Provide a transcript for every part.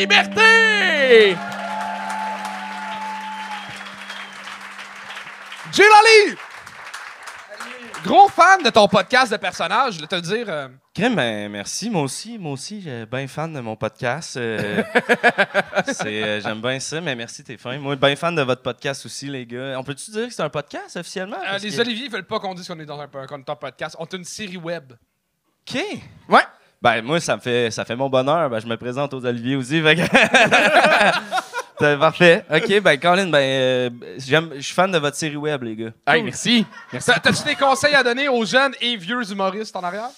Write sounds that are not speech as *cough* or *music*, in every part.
liberté! Jilali! Gros fan de ton podcast de personnages, je vais te le dire. euh, Crème, ben, merci. Moi aussi, moi aussi, j'ai bien fan de mon podcast. euh, *laughs* c'est, euh, j'aime bien ça, mais merci, t'es fin. Moi, bien fan de votre podcast aussi, les gars. On peut-tu dire que c'est un podcast officiellement? euh, Parce les que- Oliviers veulent pas qu'on dise qu'on est dans un, qu'on est en podcast. On est une série web. OK. Ouais. Ben, moi, ça me fait, ça fait mon bonheur. Ben, je me présente aux Olivier aussi. fait que- *laughs* parfait. OK, ben, Colin, ben, euh, j'aime- je suis fan de votre série web, les gars. Hey, merci. T'as- T'as-tu des conseils à donner aux jeunes et vieux humoristes en arrière?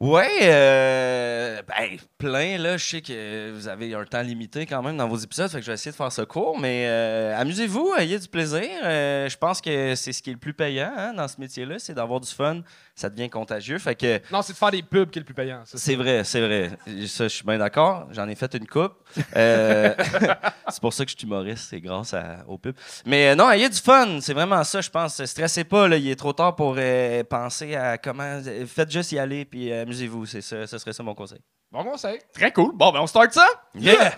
Ouais, euh, ben, plein, là. Je sais que vous avez un temps limité quand même dans vos épisodes, fait que je vais essayer de faire ça court, mais euh, amusez-vous, ayez du plaisir. Euh, je pense que c'est ce qui est le plus payant hein, dans ce métier-là, c'est d'avoir du fun. Ça devient contagieux, fait que Non, c'est de faire des pubs qui est le plus payant. c'est vrai, c'est vrai. Ça, je suis bien d'accord. J'en ai fait une coupe. Euh, *laughs* c'est pour ça que je suis humoriste, c'est grâce à, aux pubs. Mais euh, non, ayez du fun, c'est vraiment ça, je pense. Stressez pas, là, il est trop tard pour euh, penser à comment. Faites juste y aller, puis euh, amusez-vous. C'est ça, ce serait ça mon conseil. Bon conseil. Très cool. Bon, ben on start ça? Yeah!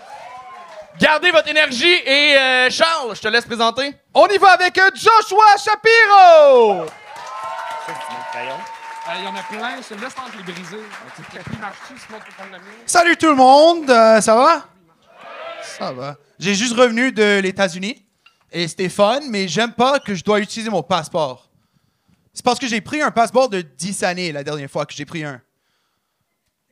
Gardez votre énergie et euh, Charles, je te laisse présenter. On y va avec Joshua Shapiro! Il y en a plein, je sinon tu prendre le mien? Salut tout le monde, euh, ça va? Ça va. J'ai juste revenu de les États-Unis et c'était fun, mais j'aime pas que je dois utiliser mon passeport. C'est parce que j'ai pris un passeport de 10 années la dernière fois que j'ai pris un.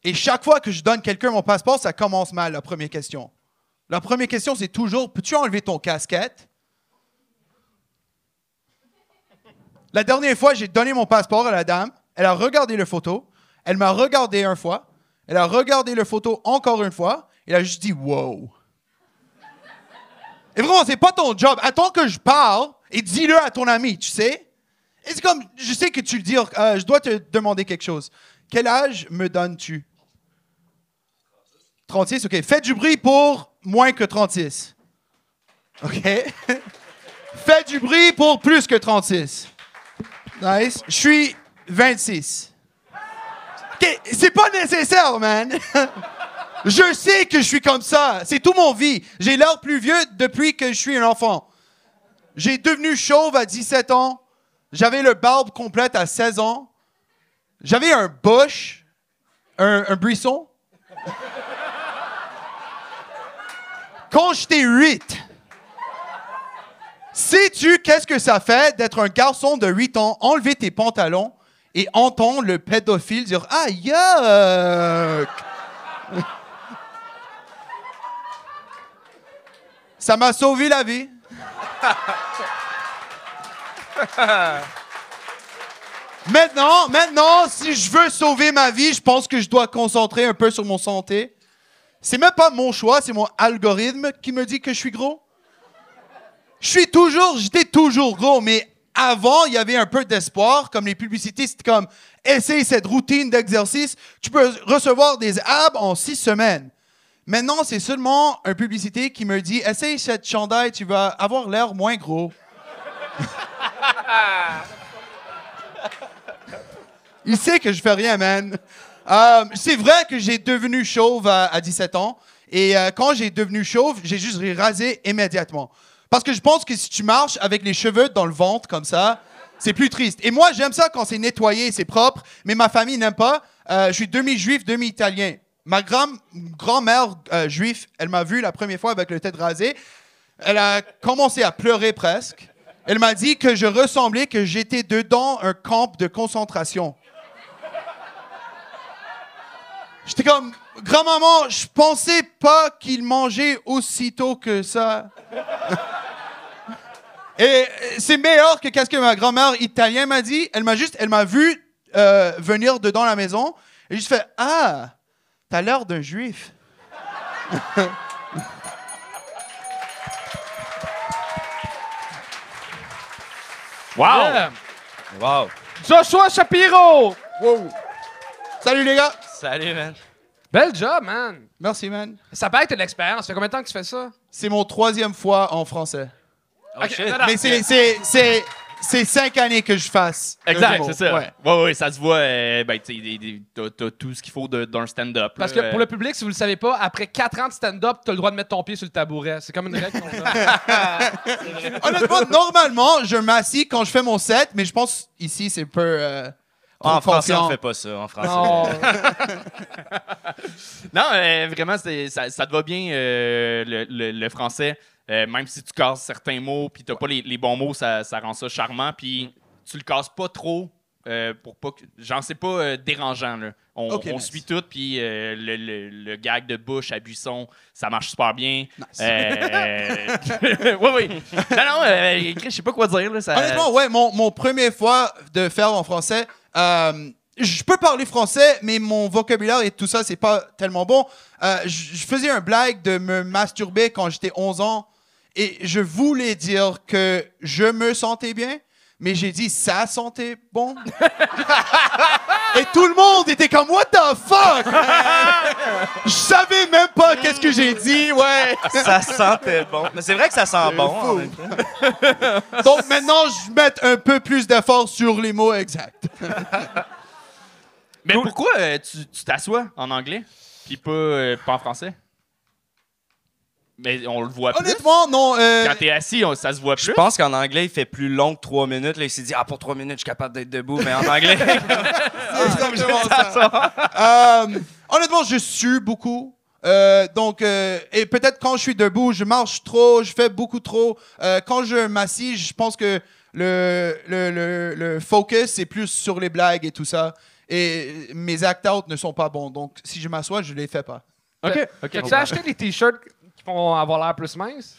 Et chaque fois que je donne quelqu'un mon passeport, ça commence mal, la première question. La première question, c'est toujours Peux-tu enlever ton casquette? La dernière fois, j'ai donné mon passeport à la dame. Elle a regardé la photo. Elle m'a regardé une fois. Elle a regardé la photo encore une fois. Elle a juste dit wow. Et vraiment, c'est pas ton job. Attends que je parle et dis-le à ton ami, tu sais. Et c'est comme, je sais que tu le dis, euh, je dois te demander quelque chose. Quel âge me donnes-tu? 36, ok. Fais du bruit pour moins que 36. Ok. *laughs* Fais du bruit pour plus que 36. Nice. Je suis 26. Ok, C'est pas nécessaire, man. *laughs* je sais que je suis comme ça. C'est tout mon vie. J'ai l'air plus vieux depuis que je suis un enfant. J'ai devenu chauve à 17 ans. J'avais le barbe complète à 16 ans. J'avais un bush, un, un buisson. Quand j'étais 8. Sais-tu qu'est-ce que ça fait d'être un garçon de 8 ans, enlever tes pantalons et entendre le pédophile dire Ah, yuck! Ça m'a sauvé la vie. maintenant, maintenant, si je veux sauver ma vie, je pense que je dois concentrer un peu sur mon santé. C'est même pas mon choix, c'est mon algorithme qui me dit que je suis gros. Je suis toujours, j'étais toujours gros, mais avant, il y avait un peu d'espoir, comme les publicités, c'était comme, essaye cette routine d'exercice, tu peux recevoir des abs en six semaines. Maintenant, c'est seulement une publicité qui me dit, essaye cette chandail, tu vas avoir l'air moins gros. *laughs* Il sait que je fais rien, man. Euh, c'est vrai que j'ai devenu chauve à, à 17 ans. Et euh, quand j'ai devenu chauve, j'ai juste rasé immédiatement. Parce que je pense que si tu marches avec les cheveux dans le ventre comme ça, c'est plus triste. Et moi, j'aime ça quand c'est nettoyé, c'est propre, mais ma famille n'aime pas. Euh, je suis demi-juif, demi-italien. Ma grand- grand-mère euh, juive, elle m'a vu la première fois avec le tête rasé. Elle a commencé à pleurer presque. Elle m'a dit que je ressemblais, que j'étais dedans un camp de concentration. J'étais comme, grand-maman, je pensais pas qu'il mangeait aussitôt que ça. *laughs* Et euh, c'est meilleur que qu'est-ce que ma grand-mère italienne m'a dit. Elle m'a juste, elle m'a vu euh, venir dedans la maison et juste fait, ah, t'as l'air d'un juif. *laughs* Wow! Yeah. Wow! Joshua Shapiro! Salut les gars. Salut, man. Bel job, man. Merci, man. Ça paraît être de l'expérience. Ça fait combien de temps que tu fais ça? C'est mon troisième fois en français. Oh, shit. non, non. Mais c'est, c'est, c'est, c'est cinq années que je fasse. de Exact, l'humour. c'est ça. Ouais. Ouais. ouais, ça se voit. euh, ben, tu sais, des- des- t'as t'as tout ce qu'il faut de- d'un stand-up. Parce là, que euh, pour le public, si vous le savez pas, après 4 ans de stand-up, t'as le droit de mettre ton pied sur le tabouret. C'est comme une règle qu'on donne. *laughs* Honnêtement, normalement, je m'assis quand je fais mon set, mais je pense ici, c'est peu. euh, En trop français, confiant. on fait pas ça. En français. Non. *laughs* Non, euh, vraiment, c'est- ça, ça te va bien, euh, le, le- le français. Euh, même si tu casses certains mots, puis t'as pas les, les bons mots, ça, ça rend ça charmant. Puis tu le casses pas trop. euh, pour pas que. J'en sais pas euh, dérangeant. Là. On, Ok, on nice. suit tout, puis euh, le, le- le gag de bouche à buisson, ça marche super bien. Nice. *laughs* Oui, oui. Non, non, je sais pas quoi dire. Là, ça... Honnêtement, ouais, mon, mon première fois de faire en français, je peux parler français, mais mon vocabulaire et tout ça, c'est pas tellement bon. Je faisais un blague de me masturber quand j'étais 11 ans et je voulais dire que je me sentais bien, mais j'ai dit ça sentait bon. *laughs* et tout le monde était comme What the fuck? je savais même pas qu'est-ce que j'ai dit, ouais. Ça sentait bon. Mais c'est vrai que ça sent bon. en fou. même temps. *laughs* Donc maintenant, je mets un peu plus d'effort sur les mots exacts. *laughs* Mais pourquoi euh, tu tu t'assois en anglais, puis pas, euh, pas en français? Mais on le voit plus. Honnêtement, non. euh, Quand t'es assis, on- ça se voit Je plus. pense qu'en anglais, il fait plus long que trois minutes. Là, il s'est dit, ah, pour trois minutes, je suis capable d'être debout. Mais en anglais, *laughs* c'est exactement *laughs* ça. Euh, honnêtement, je sue beaucoup. Euh, donc, euh, et peut-être quand je suis debout, je marche trop, je fais beaucoup trop. Euh, quand je m'assis, je pense que le, le, le, le focus est plus sur les blagues et tout ça. Et mes act-out ne sont pas bons. Donc, si je m'assois, je les fais pas. OK. OK. As-tu acheté des t-shirts qui font avoir l'air plus mince?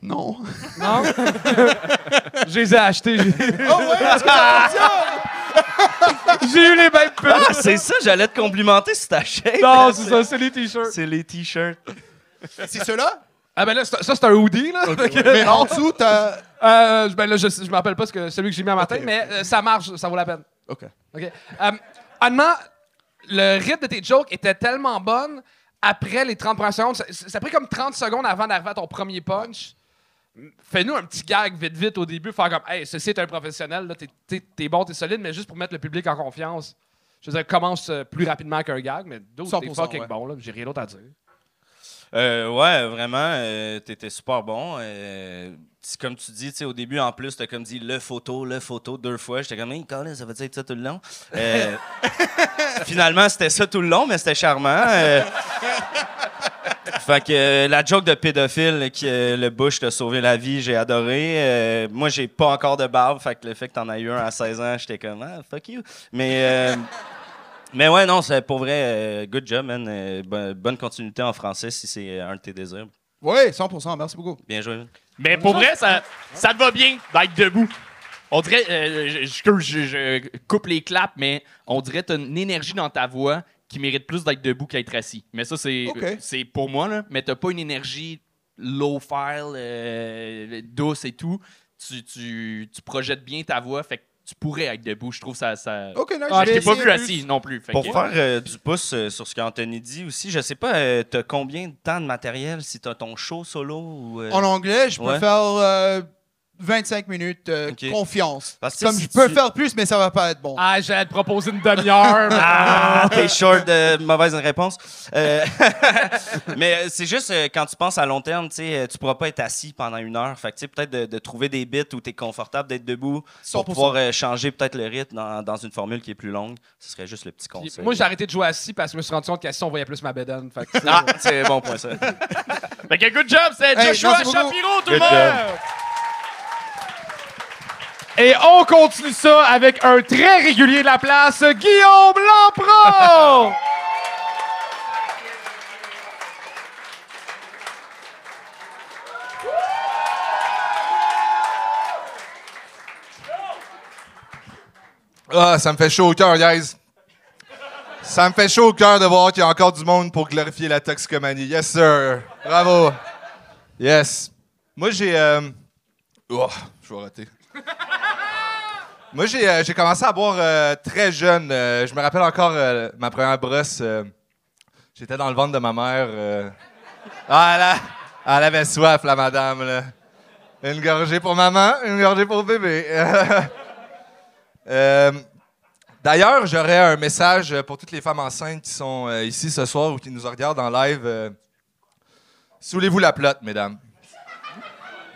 Non. Non? *laughs* Je les ai achetés. J'ai Oh ouais, est-ce que ça fonctionne? *laughs* j'ai eu les mêmes pubs. ah, c'est ça, j'allais te complimenter sur ta shape. Non, c'est ça, c'est les t-shirts. C'est les t-shirts. C'est cela? Ah ben là, c'est- ça, c'est un hoodie, là. *laughs* Mais en dessous, t'as... Euh, ben là, je, me rappelle pas ce que, celui que j'ai mis un matin, mais euh, ça marche, ça vaut la peine. OK. OK. Honnêtement, le rythme de tes jokes était tellement bon après les 30 premières secondes. Ça, ça a pris comme 30 secondes avant d'arriver à ton premier punch. Fais-nous un petit gag vite, vite au début, faire comme Hey, ceci est un professionnel, là, t'es, t'es- t'es bon, t'es solide, mais juste pour mettre le public en confiance. Je veux dire, commence euh, plus rapidement qu'un gag, mais d'autres, t'es 100%, fucking ouais. bon, là, j'ai rien d'autre à dire. Euh, ouais, vraiment, euh, t'étais super bon. Euh, comme tu dis, au début, en plus, t'as comme dit le photo, le photo deux fois. J'étais comme, hey, Colin, ça va être ça tout le long? *laughs* Finalement, c'était ça tout le long, mais c'était charmant. Fait que la joke de pédophile, que le Bush t'a sauvé la vie, j'ai adoré. Moi, j'ai pas encore de barbe, fait que le fait que t'en as eu un à 16 ans, j'étais comme, ah, fuck you. Mais. Mais ouais, non, c'est pour vrai, euh, good job, man. Euh, bo- bonne continuité en français si c'est un de tes désirs. Oui, 100%. Merci beaucoup. Bien joué. man. Mais pour vrai, ça, ça te va bien d'être debout. On dirait, euh, je, je- je- je coupe les claps, mais on dirait que tu une énergie dans ta voix qui mérite plus d'être debout qu'être assis. Mais ça, c'est Ok. c'est pour moi, là. Mais t'as pas une énergie low file, euh, douce et tout. Tu, tu, tu projettes bien ta voix, fait que tu pourrais être debout. Je trouve ça. ça... OK, nice. Ah, je t'ai pas vu plus. assis non plus. fait Pour que- faire euh, du pouce euh, sur ce qu'Anthony dit aussi, je sais pas, euh, t'as combien de temps de matériel si t'as ton show solo ou. euh, En anglais, je peux Ouais. faire euh, 25 minutes, euh, confiance. Parce que Comme si je peux tu- faire plus, mais ça va pas être bon. Ah, j'allais te proposer une demi-heure. *laughs* Ah, t'es short de mauvaise réponse. Euh, *laughs* mais euh, c'est juste euh, quand tu penses à long terme, tu tu pourras pas être assis pendant une heure. Fait que tu sais, peut-être de, de trouver des bits où tu es confortable d'être debout 100%. pour pouvoir euh, changer peut-être le rythme dans, dans une formule qui est plus longue. Ce serait juste le petit Puis conseil. Moi, j'ai arrêté de jouer assis parce que je me suis rendu compte qu'assis, on voyait plus ma bédaine. Fait que *laughs* c'est- Ah, c'est bon point ça. Fait que good job, c'est Hey, Joshua. Shapiro, tout le monde! Et on continue ça avec un très régulier de la place, Guillaume Lampron! *laughs* Ah, ça me fait chaud au cœur, guys. Ça me fait chaud au cœur de voir qu'il y a encore du monde pour glorifier la toxicomanie. Yes, sir. Bravo. Yes. Moi, j'ai. euh, Oh, je vais rater. *laughs* Moi, j'ai euh, j'ai commencé à boire euh, très jeune. Euh, je me rappelle encore ma première brosse. J'étais dans le ventre de ma mère. Ah, elle, avait soif, la madame. Là. Une gorgée pour maman, une gorgée pour bébé. *laughs* D'ailleurs, j'aurais un message pour toutes les femmes enceintes qui sont ici ce soir ou qui nous regardent en live. Soulez-vous la plotte, mesdames.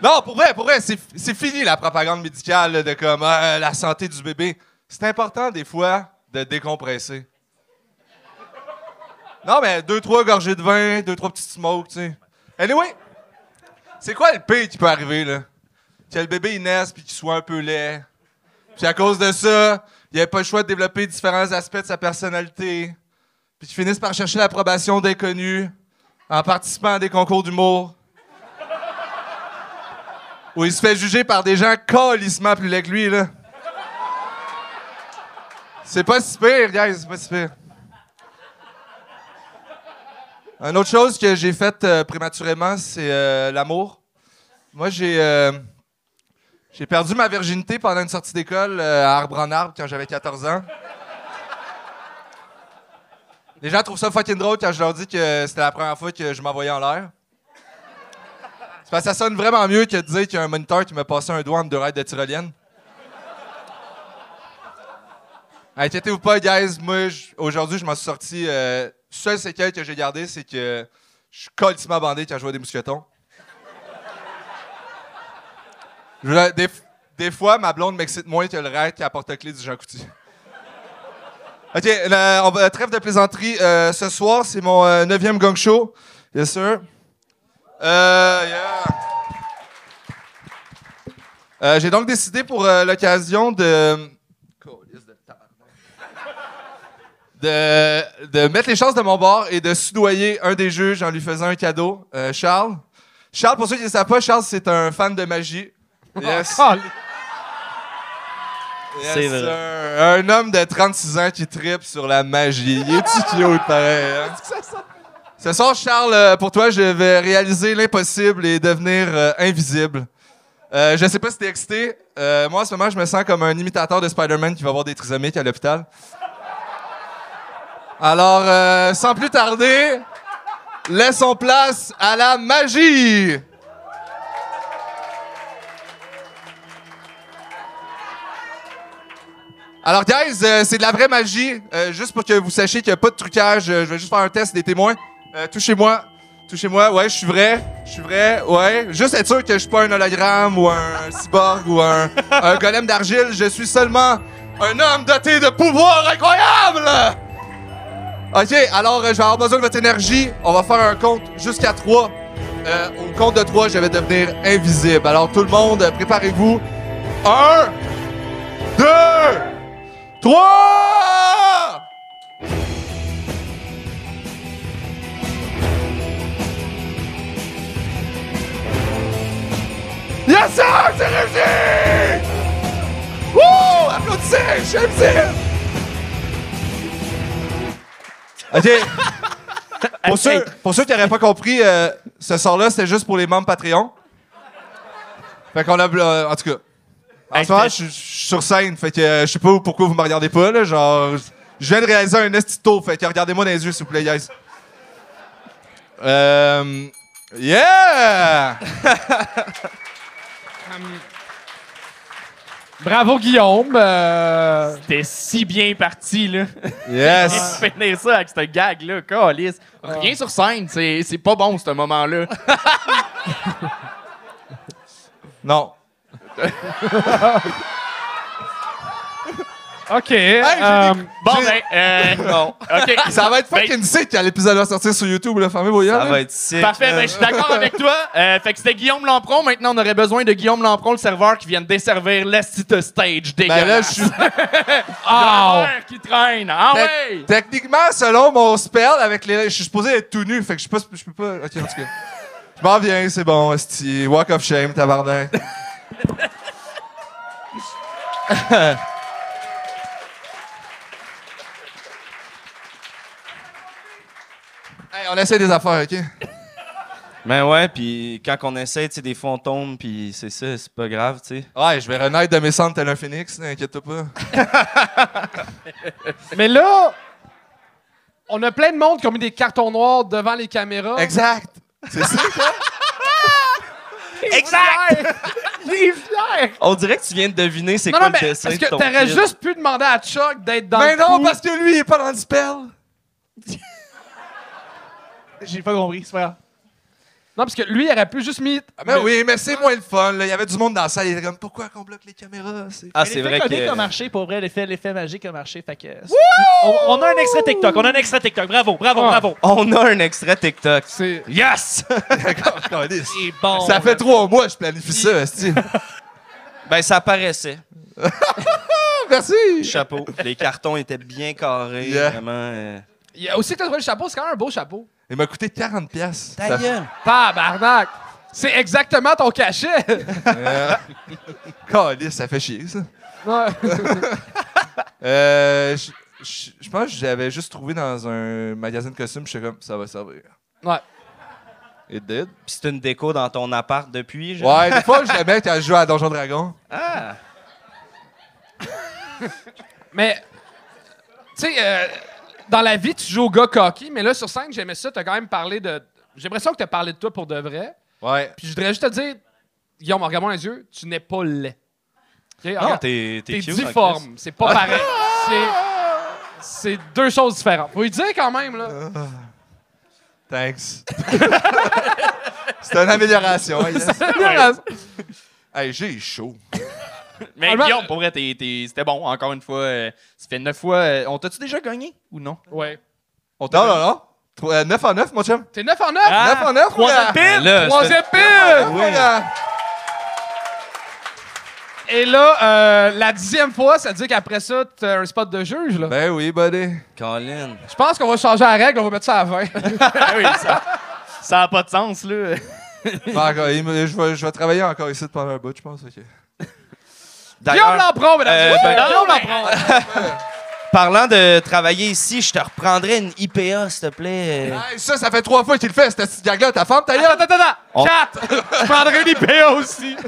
Non, pour vrai, pour vrai, c'est fini la propagande médicale de comme ah, la santé du bébé. C'est important des fois de décompresser. Non, mais deux, trois gorgées de vin, deux, trois petites smokes, tu sais. Anyway, c'est quoi le pire qui peut arriver, là? Que le bébé il naisse puis qu'il soit un peu laid. Puis à cause de ça, il n'avait pas le choix de développer différents aspects de sa personnalité. Puis qu'il finisse par chercher l'approbation d'inconnus en participant à des concours d'humour. Où il se fait juger par des gens calissement plus laids que lui, là. C'est pas si pire, guys, c'est pas si pire. Une autre chose que j'ai faite euh, prématurément, c'est euh, l'amour. Moi, j'ai euh, j'ai perdu ma virginité pendant une sortie d'école à Arbre en Arbre quand j'avais 14 ans. Les gens trouvent ça fucking drôle quand je leur dis que c'était la première fois que je m'envoyais en l'air. Parce que ça sonne vraiment mieux que de dire qu'il y a un moniteur qui m'a passé un doigt entre deux raids de tyrolienne. Inquiétez-vous pas, guys. Moi, aujourd'hui, je m'en suis sorti. Euh, seule séquelle que j'ai gardée, c'est que je suis colissement bandé quand je vois des mousquetons. Des, fois, ma blonde m'excite moins que le raid qui apporte la clé du Jean Coutu. OK, la- on trêve de plaisanterie. Euh, ce soir, c'est mon euh, neuvième gang show. Yes, sir. Euh, yeah. Euh, J'ai donc décidé pour euh, l'occasion de... de, de mettre les chances de mon bord et de soudoyer un des juges en lui faisant un cadeau. Euh, Charles. Charles, pour ceux qui ne savent pas, Charles, c'est un fan de magie. Yes. *laughs* Yes, C'est vrai. sir. Un homme de 36 ans qui tripe sur la magie. Il est-tu cute, pareil? hein? Ce soir, Charles, euh, pour toi, je vais réaliser l'impossible et devenir euh, invisible. Euh, je sais pas si t'es excité. Euh, moi, en ce moment, je me sens comme un imitateur de Spider-Man qui va voir des trisomiques à l'hôpital. Alors, sans plus tarder, laissons place à la magie! Alors, guys, c'est de la vraie magie. Juste pour que vous sachiez qu'il n'y a pas de trucage, je vais juste faire un test des témoins. Euh, touchez-moi. Touchez-moi. Ouais, je suis vrai. Je suis vrai. Ouais. Juste être sûr que je suis pas un hologramme ou un cyborg ou un, un golem d'argile. Je suis seulement un homme doté de pouvoirs incroyables! OK, alors euh, je vais avoir besoin de votre énergie. On va faire un compte jusqu'à 3. au compte de 3, je vais devenir invisible. Alors tout le monde, euh, préparez-vous. 1, 2, 3! Yes, sir! C'est réussi! Wouh! Applaudissez! Suis invisible! OK. *laughs* Pour ceux, pour ceux qui n'auraient pas compris, euh, ce sort-là, c'était juste pour les membres Patreon. Fait qu'on a... euh, en tout cas... En ce moment, je c'était- suis- je suis sur scène, fait que euh, je sais pas pourquoi vous me regardez pas, là, genre... Je viens de réaliser un estito, fait que regardez-moi dans les yeux, s'il vous plaît, guys. Euh... Yeah! *laughs* Bravo, Guillaume. Euh, C'était si bien parti, là. Yes! *laughs* Finir ça avec ce gag-là, calice. Rien sur scène, c'est c'est pas bon, ce moment-là. Non. *laughs* OK. j'ai euh, des- Bon, ben, euh, *laughs* Non. OK. Ça va être Ben, fucking sick quand l'épisode va sortir sur YouTube. Fermez vos yeux, Ça va être sick. Parfait, ben, je suis d'accord avec toi. Euh, fait que c'était Guillaume Lampron. Maintenant, on aurait besoin de Guillaume Lampron, le serveur, qui vienne desservir l'estite stage Ben là, je dégueulasse. suis... *laughs* Ah, qui traîne. Ah Tec- ouais! Techniquement, selon mon spell, avec les... je suis supposé être tout nu, fait que je suis pas... Je peux pas... Ok, en tout cas. Je m'en viens, c'est bon, esti. Walk of shame, tabarnak. *laughs* on essaie des affaires, OK? Ben ouais, puis quand on essaie, tu sais, des fois on tombe, puis c'est ça, c'est pas grave, tu sais. Ouais, je vais renaître de mes cendres tel un phénix, inquiète-toi pas. *laughs* mais là, on a plein de monde qui ont mis des cartons noirs devant les caméras. Exact. C'est ça, quoi? *laughs* Exact! Il est fier! On dirait que tu viens de deviner c'est quoi non, le mais dessin parce de que ton t'aurais juste pu demander à Chuck d'être dans Mais le non, coup. parce que lui, il est pas dans le spell. *laughs* J'ai pas compris, c'est pas grave. Non, parce que lui, il aurait pu juste mis... Ben oui, mais c'est moins le fun. là. Il y avait du monde dans la salle. Il était comme, pourquoi qu'on bloque les caméras? C'est- Ah, c'est L'effet vrai comique que... a marché, pour vrai, l'effet, l'effet magique a marché. Fait que, on, on a un extrait TikTok, on a un extrait TikTok. Bravo, bravo, Ah. bravo. On a un extrait TikTok. C'est... Yes! *laughs* Câlisse. *laughs* C'est bon. Ça fait trois mois que je planifie ça, esti. *laughs* ben, ça paraissait. Merci. Chapeau. Les cartons étaient bien carrés. Yeah. Vraiment. euh, Il y a aussi que t'as trouvé le chapeau, c'est quand même un beau chapeau. Il m'a coûté 40 pièces. Ta gueule. Tabarnak! C'est exactement ton cachet! *laughs* Câlisse, ça fait chier, ça. Ouais. *laughs* Euh, je- je je pense que j'avais juste trouvé dans un magasin de costumes. Je suis comme, ça va servir. Ouais. It did. Puis c'est une déco dans ton appart depuis, genre? Ouais, des fois, je la mets quand je joue à Donjon Dragon. Ah! Mais, tu sais, euh, dans la vie, tu joues au gars cocky, mais là, sur scène, j'aimais ça, t'as quand même parlé de... J'ai l'impression que t'as parlé de toi pour de vrai. Ouais. Puis je voudrais juste te dire, Guillaume, regarde-moi les yeux, tu n'es pas laid. Non, t'es T'es difforme, c'est pas pareil. *laughs* C'est... C'est deux choses différentes. Faut lui dire quand même, là. Thanks. *laughs* C'est une amélioration. yes. Hey, j'ai chaud. *laughs* Mais Guillaume, pour vrai, t'es- t'es- c'était bon. Encore une fois, euh, ça fait neuf fois. euh, on t'a-tu déjà gagné ou non? Ouais. On t'a Non, gagné? non, non. Tro- euh, 9 en 9, mon chum. T'es 9 en 9? Ah, 9 en 9, Troisième pile! Là, Troisième Ah, pile! gars. Et là, euh, la dixième fois, ça dit qu'après ça, t'as un spot de juge, là. Ben oui, buddy. Colin. Je pense qu'on va changer la règle, on va mettre ça à 20. Ah *laughs* oui, ça, ça a pas de sens, là. Bon, encore, il me- je, vais, je vais travailler encore ici pendant un bout, je pense. ok. Guillaume Lampron, mesdames et euh, messieurs. ben- Guillaume Lampron. *laughs* parlant de travailler ici, je te reprendrais une IPA, s'il te plaît. Hey, ça, ça fait trois fois qu'il le fait, cette petite gag-là. Ta femme, ta gueule? Attends, attends, attends. On- Quatre. Je prendrais une IPA aussi. *laughs*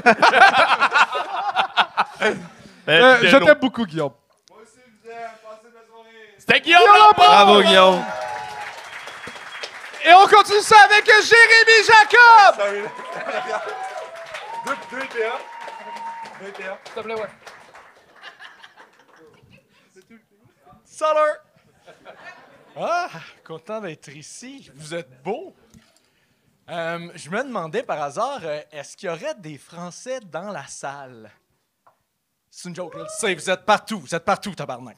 Euh, je t'aime beaucoup, Guillaume. C'était Guillaume Guillaume Lampron! Bravo, Guillaume. Et on continue ça avec Jérémy Jacob. S'il te plaît, ouais. Salut! Ah, content d'être ici. Vous êtes beau. Euh, je me demandais par hasard, euh, est-ce qu'il y aurait des Français dans la salle? C'est une joke, là. Vous êtes partout. Vous êtes partout, tabarnak.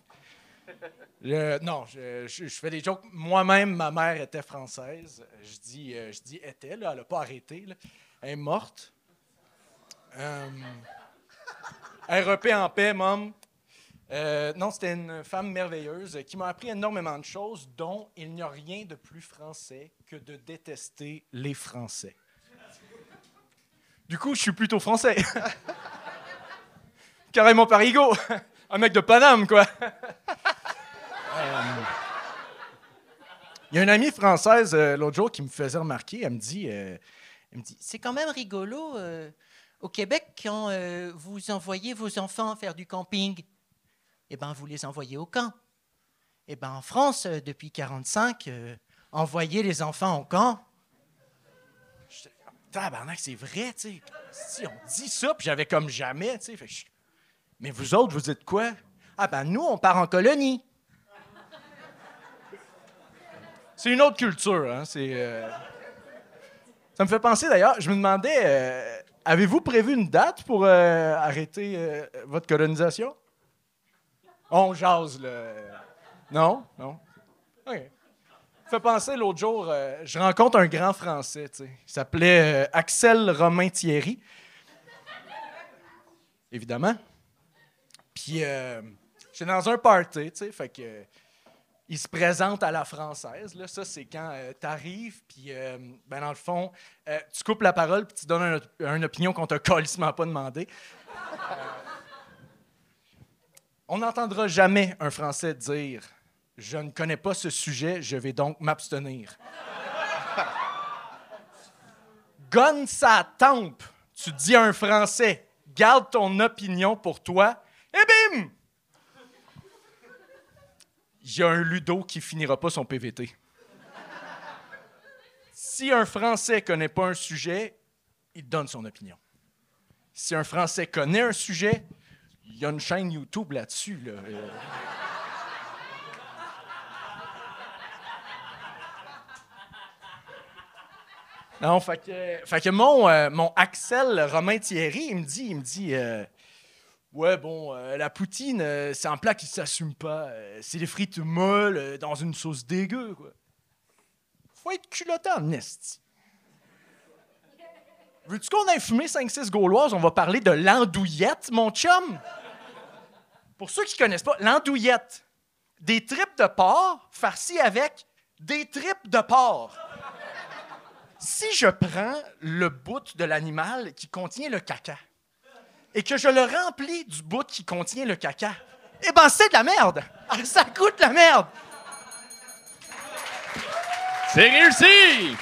Euh, non, je, je- je fais des jokes. Moi-même, ma mère était française. Je dis, je dis était, là. Elle n'a pas arrêté. là. Elle est morte. Euh, REP en paix, mom. Euh, non, c'était une femme merveilleuse qui m'a appris énormément de choses, dont il n'y a rien de plus français que de détester les Français. Du coup, je suis plutôt français. *laughs* Carrément parigo. Un mec de Paname, quoi. Euh, Il y a une amie française euh, l'autre jour qui me faisait remarquer, elle me dit, C'est quand même rigolo au Québec quand euh, vous envoyez vos enfants faire du camping? Eh bien, vous les envoyez au camp. Eh bien, en France, euh, depuis 45, euh, envoyer les enfants au camp. Tabarnak, c'est vrai, tu sais. Si on dit ça, puis j'avais comme jamais, tu sais. je- Mais vous autres, vous dites quoi? Ah ben nous, on part en colonie. C'est une autre culture, hein. C'est. Ça me fait penser d'ailleurs, je me demandais, avez-vous prévu une date pour euh, arrêter euh, votre colonisation? On jase, là. Non? Non? OK. Fait penser l'autre jour, euh, je rencontre un grand Français, tu sais. Il s'appelait Axel Romain Thierry. Évidemment. Puis, j'étais dans un party, tu sais, fait que. Euh, il se présente à la française. Là. Ça, c'est quand tu arrives, puis euh, ben, dans le fond, euh, tu coupes la parole, puis tu donnes un une opinion qu'on t'a colissement pas demandé. Euh, on n'entendra jamais un Français dire « Je ne connais pas ce sujet, je vais donc m'abstenir. » Gonne sa tempe, tu dis à un Français « Garde ton opinion pour toi. » Et bim! Il y a un ludo qui finira pas son PVT. Si un Français connaît pas un sujet, il donne son opinion. Si un Français connaît un sujet, il y a une chaîne YouTube là-dessus. Là. Non, fait que, fait que mon, euh, mon Axel Romain Thierry, il me dit, il me dit, euh, ouais, bon, euh, la poutine, euh, c'est un plat qui s'assume pas. Euh, c'est des frites molles dans une sauce dégueu, quoi. Faut être culotté en esti. Veux-tu qu'on aille fumer 5-6 gauloises? On va parler de l'andouillette, mon chum. Pour ceux qui connaissent pas, l'andouillette, des tripes de porc farcies avec des tripes de porc si je prends le bout de l'animal qui contient le caca et que je le remplis du bout qui contient le caca, eh ben c'est de la merde. Ah, Ça coûte la merde. C'est réussi!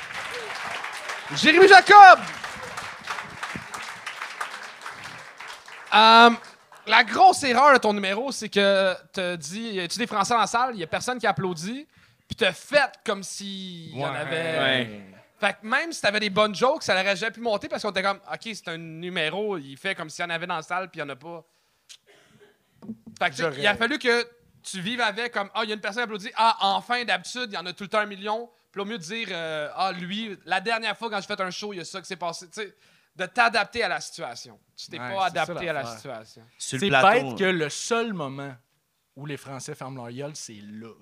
Jérémy Jacob! Euh, la grosse erreur de ton numéro, c'est que tu dit y a-tu des Français dans la salle, il y a personne qui applaudit, puis t'as fait comme s'il y en Ouais. avait. Ouais. Fait que même si t'avais des bonnes jokes, ça n'aurait jamais pu monter parce qu'on était comme, OK, c'est un numéro, il fait comme s'il y en avait dans la salle, puis il n'y en a pas. Fait que il a fallu que tu vives avec comme, ah, il y a une personne qui applaudit, ah, enfin, d'habitude, il y en a tout le temps un million. Puis au mieux de dire, euh, ah, lui, la dernière fois quand j'ai fait un show, il y a ça qui s'est passé. Tu sais, de t'adapter à la situation. Tu t'es Ouais, pas ça adapté à la situation. C'est le plateau. bête que le seul moment où les Français ferment leur gueule, c'est là.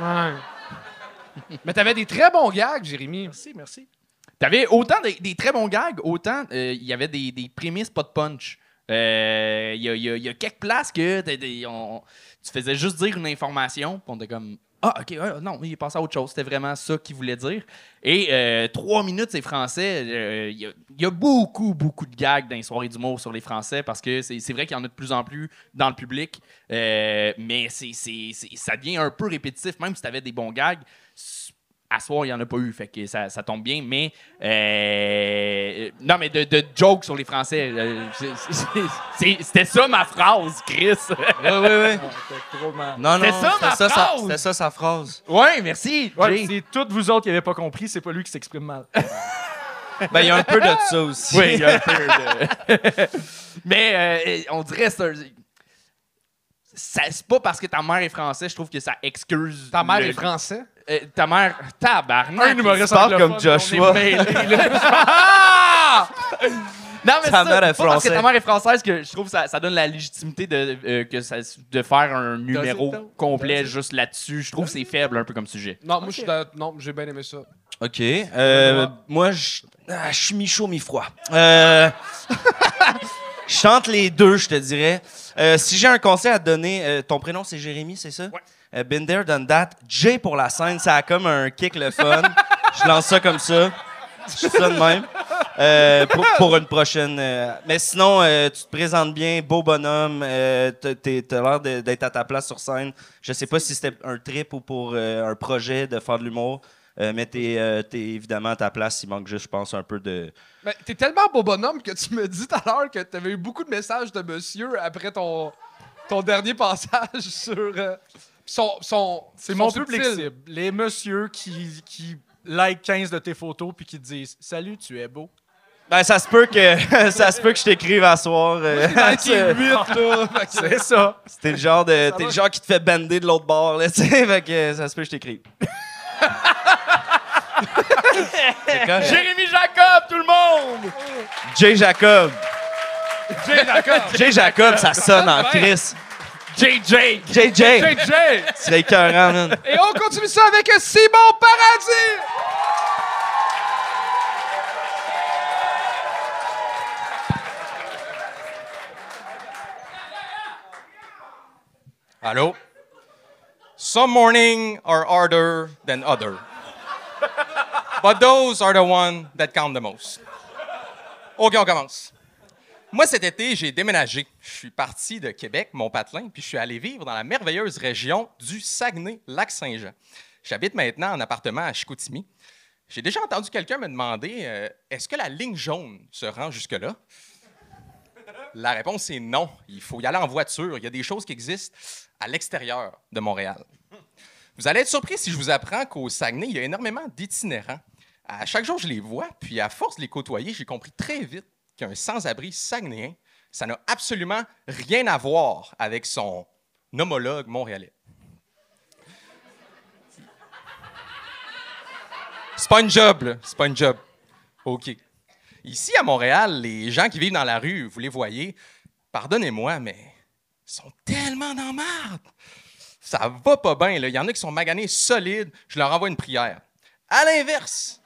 Ouais. *laughs* Mais t'avais des très bons gags, Jérémy. Merci, merci. T'avais autant des, des très bons gags, autant euh, il y avait des, des prémices pas de punch. Euh, Il y, y a- il y a quelques places que on- tu faisais juste dire une information, puis on était comme Ah, ok, non, il est passé à autre chose. C'était vraiment ça qu'il voulait dire. Et euh, trois minutes, c'est français. euh, Il y, a, beaucoup, beaucoup de gags dans les soirées d'humour sur les Français parce que c'est vrai qu'il y en a de plus en plus dans le public, euh, mais c'est- ça devient un peu répétitif, même si tu avais des bons gags. À soir, il n'y en a pas eu, fait que ça, ça tombe bien, mais. euh, non, mais de, de jokes sur les Français. euh, C'était ça ma phrase, Chris. Ouais, ouais, ouais. *laughs* Trop mal. Non, non, C'était ça, ma ça, phrase! c'était ça sa phrase. ouais, merci. Ouais, c'est toutes vous autres qui n'avez pas compris, c'est pas lui qui s'exprime mal. Ben, il y a un peu de ça aussi. Oui, il y a un peu de- *laughs* Mais euh, on dirait que c'est un- ça- C'est pas parce que ta mère est française, je trouve que ça excuse. Ta mère le- est français. Euh, ta mère, tabarnak. Un humoriste parle comme Joshua. mêlés. Ah! *laughs* Non, mais Ta c'est mère ça, est pas parce que française. ta mère est française que je trouve que ça, ça donne la légitimité de, euh, que ça, de faire un numéro complet juste là-dessus. Je trouve que c'est faible un peu comme sujet. Non, moi, je suis dans- Non, j'ai bien aimé ça. OK. Euh, moi, je ah, je suis mi-chaud, mi-froid. Euh, *laughs* je chante les deux, je te dirais. Euh, si j'ai un conseil à te donner, euh, ton prénom, c'est Jérémy, c'est ça? Euh, been there, done that. J pour la scène, ça a comme un kick le fun. *laughs* je lance ça comme ça. Je fais ça de même. Euh, pour, pour une prochaine. euh, mais sinon, euh, tu te présentes bien, beau bonhomme. T'as- l'air d'être à ta place sur scène. Je sais pas si c'était un trip ou pour un projet de faire de l'humour. Mais t'es t'es évidemment à ta place. Il manque juste, je pense, un peu de. Mais t'es tellement beau bonhomme que tu me dis tout à l'heure que t'avais eu beaucoup de messages de monsieur après ton, ton dernier passage *laughs* sur. C'est mon subtil. public cible. Les messieurs qui, qui like 15 de tes photos puis qui te disent Salut, tu es beau. Ben, ça se peut que *laughs* ça se peut que je t'écrive à soir. euh, *laughs* *laughs* C'est ça. T'es le genre de t'es le genre qui te fait bander de l'autre bord là, tu sais, fait que ça se peut que je t'écrive. Jérémy Jacob, tout le monde! Jay Jacob. Jay Jacob. Jay Jacob, ça sonne en Chris. JJ! JJ. JJ. C'est écœurant, man. Et on continue ça avec Simon Paradis. Allô? Some morning are harder than other. But those are the ones that count the most. OK, on commence. Moi, cet été, j'ai déménagé. Je suis parti de Québec, mon patelin, puis je suis allé vivre dans la merveilleuse région du Saguenay-Lac-Saint-Jean. J'habite maintenant en appartement à Chicoutimi. J'ai déjà entendu quelqu'un me demander euh, est-ce que la ligne jaune se rend jusque-là? La réponse est non. Il faut y aller en voiture. Il y a des choses qui existent à l'extérieur de Montréal. Vous allez être surpris si je vous apprends qu'au Saguenay, il y a énormément d'itinérants. À chaque jour, je les vois, puis à force de les côtoyer, j'ai compris très vite qu'un sans-abri saguenéen, ça n'a absolument rien à voir avec son homologue montréalais. C'est pas une job, là. C'est pas une job. OK. Ici, à Montréal, les gens qui vivent dans la rue, vous les voyez, pardonnez-moi, mais ils sont tellement dans la merde. Ça va pas bien, là. Il y en a qui sont maganés solides. Je leur envoie une prière. À l'inverse,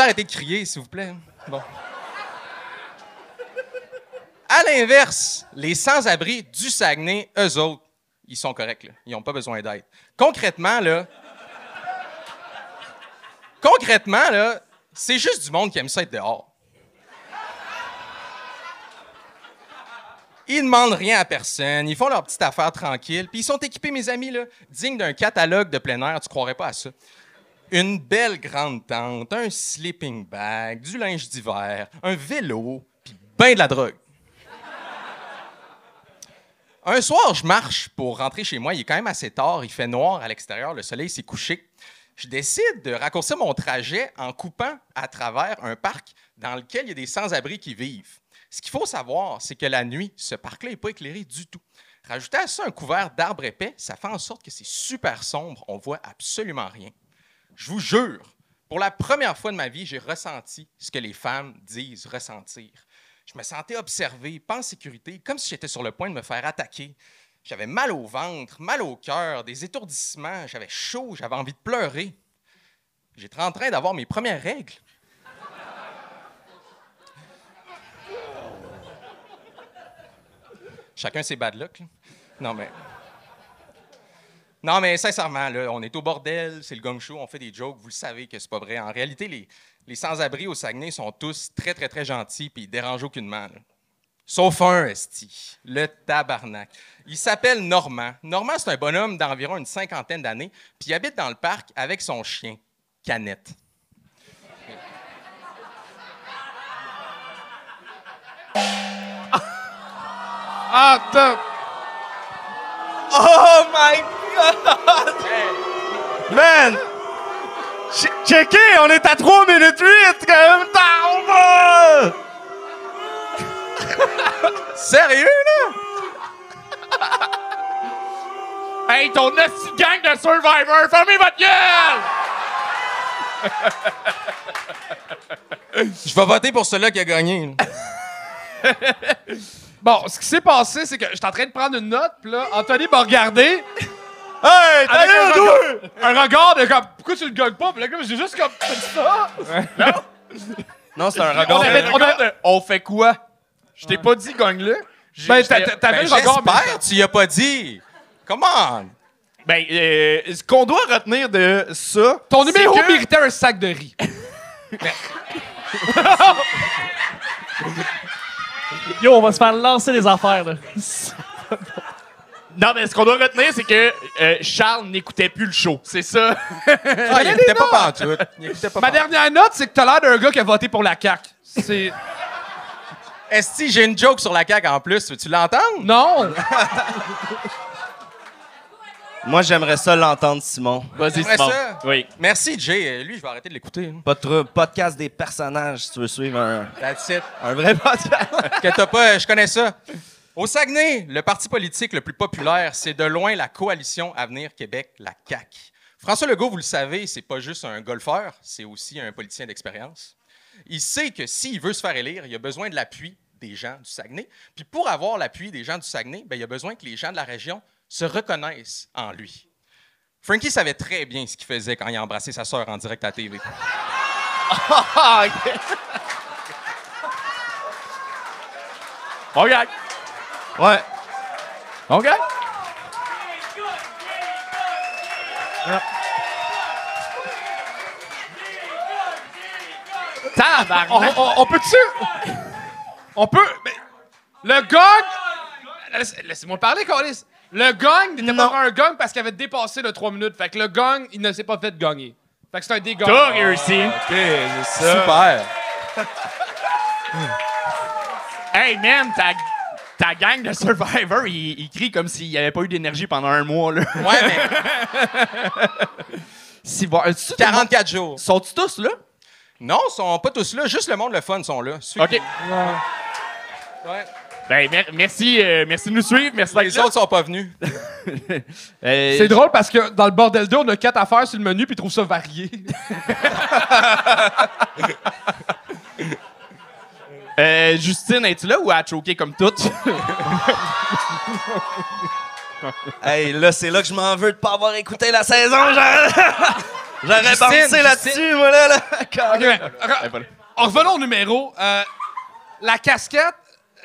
Arrêtez de crier, s'il vous plaît? À l'inverse, les sans-abri du Saguenay, eux autres, ils sont corrects. Ils n'ont pas besoin d'aide. Concrètement, là. Concrètement, là, c'est juste du monde qui aime ça être dehors. Ils demandent rien à personne, ils font leur petite affaire tranquille, puis ils sont équipés, mes amis, là, dignes d'un catalogue de plein air, tu croirais pas à ça. Une belle grande tente, un sleeping bag, du linge d'hiver, un vélo, puis ben de la drogue. Un soir, je marche pour rentrer chez moi. Il est quand même assez tard. Il fait noir à l'extérieur. Le soleil s'est couché. Je décide de raccourcir mon trajet en coupant à travers un parc dans lequel il y a des sans-abri qui vivent. Ce qu'il faut savoir, c'est que la nuit, ce parc-là n'est pas éclairé du tout. Rajouter à ça un couvert d'arbres épais, ça fait en sorte que c'est super sombre. On voit absolument rien. Je vous jure, pour la première fois de ma vie, j'ai ressenti ce que les femmes disent ressentir. Je me sentais observé, pas en sécurité, comme si j'étais sur le point de me faire attaquer. J'avais mal au ventre, mal au cœur, des étourdissements, j'avais chaud, j'avais envie de pleurer. J'étais en train d'avoir mes premières règles. Chacun ses bad luck. Non, mais. Non, mais sincèrement, là, on est au bordel, c'est le gang show, on fait des jokes, vous le savez que c'est pas vrai. En réalité, les, les sans-abri au Saguenay sont tous très, très, très gentils puis ils dérangent aucunement. là. Sauf un, esti, le tabarnak. Il s'appelle Normand. Normand, c'est un bonhomme d'environ une cinquantaine d'années, puis il habite dans le parc avec son chien, Canette. Ah, top! Oh my God! *laughs* Man! Ch- Checkez, on est à 3 minutes 8 quand même! *laughs* Sérieux, là? *laughs* Hey, ton esti gang de Survivor, fermez votre gueule! Je vais voter pour celui-là qui a gagné. Bon, ce qui s'est passé, c'est que j'étais en train de prendre une note, puis là, Anthony m'a regardé Hey, t'as un, eu regard, un regard de comme, pourquoi tu le gagnes pas? Puis là, comme, j'ai juste comme fait ça. Non, c'est un On regard. avait, on avait- On fait quoi? Je t'ai pas dit gagne-le. J'ai- ben, j'étais- t'a- t'avais Ben, le regard, mais- J'espère, tu y as pas dit. Come on! Ben, euh, ce qu'on doit retenir de ça. Ton c'est numéro que- méritait un sac de riz. Yo, on va se faire lancer des affaires, là. *laughs* Non, mais ce qu'on doit retenir, c'est que euh, Charles n'écoutait plus le show. C'est ça. Ah, il écoutait pas pantoute. Il écoutait pas Ma pantoute. dernière note, c'est que t'as l'air d'un gars qui a voté pour la CAQ. C'est... Esti, j'ai une joke sur la CAQ en plus. Veux-tu l'entendre? Non! *laughs* Moi, j'aimerais ça l'entendre, Simon. Vas-y, J'aimerais Simon. ça. Oui. Merci, Jay. Euh, Lui, je vais arrêter de l'écouter. hein. Pas de podcast des personnages, si tu veux suivre un, That's it. un vrai *laughs* podcast. que t'as pas, je connais ça. Au Saguenay, le parti politique le plus populaire, c'est de loin la coalition Avenir Québec, la CAQ. François Legault, vous le savez, c'est pas juste un golfeur, c'est aussi un politicien d'expérience. Il sait que s'il veut se faire élire, il a besoin de l'appui des gens du Saguenay. Puis pour avoir l'appui des gens du Saguenay, ben, il a besoin que les gens de la région se reconnaissent en lui. Frankie savait très bien ce qu'il faisait quand il a embrassé sa sœur en direct à la TV. *laughs* Ouais. On gagne? On, on- on peut-tu? On peut. mais le gang. Laisse- Laissez-moi parler, Colis. Le gang n'était pas un gang parce qu'il avait dépassé le 3 minutes. Fait que le gang, il ne s'est pas fait gagner. Fait que c'est un. T'as réussi. Super. *laughs* Hey, man, ta, ta gang de Survivor, ils, ils crient comme s'il n'y avait pas eu d'énergie pendant un mois. Là. Ouais, mais *laughs* Si, bon, euh, tu- tout le monde- 44 jours. Sont-ils tous là? Non, ils sont pas tous là. Juste le monde, le fun, sont là. Ceux OK. qui- Ouais. Ben, mer- merci, euh, merci de nous suivre. Merci Les autres sont pas venus. *laughs* Euh, C'est drôle parce que dans le bordel 2, on a quatre affaires sur le menu puis ils trouvent ça varié. *laughs* euh, Justine, es-tu là ou à choquer comme toutes? *laughs* Hey, là, c'est là que je m'en veux de pas avoir écouté la saison. *laughs* J'aurais pensé là-dessus, moi, là. là. *laughs* Ok, ben, re- en revenons au numéro. euh, la casquette,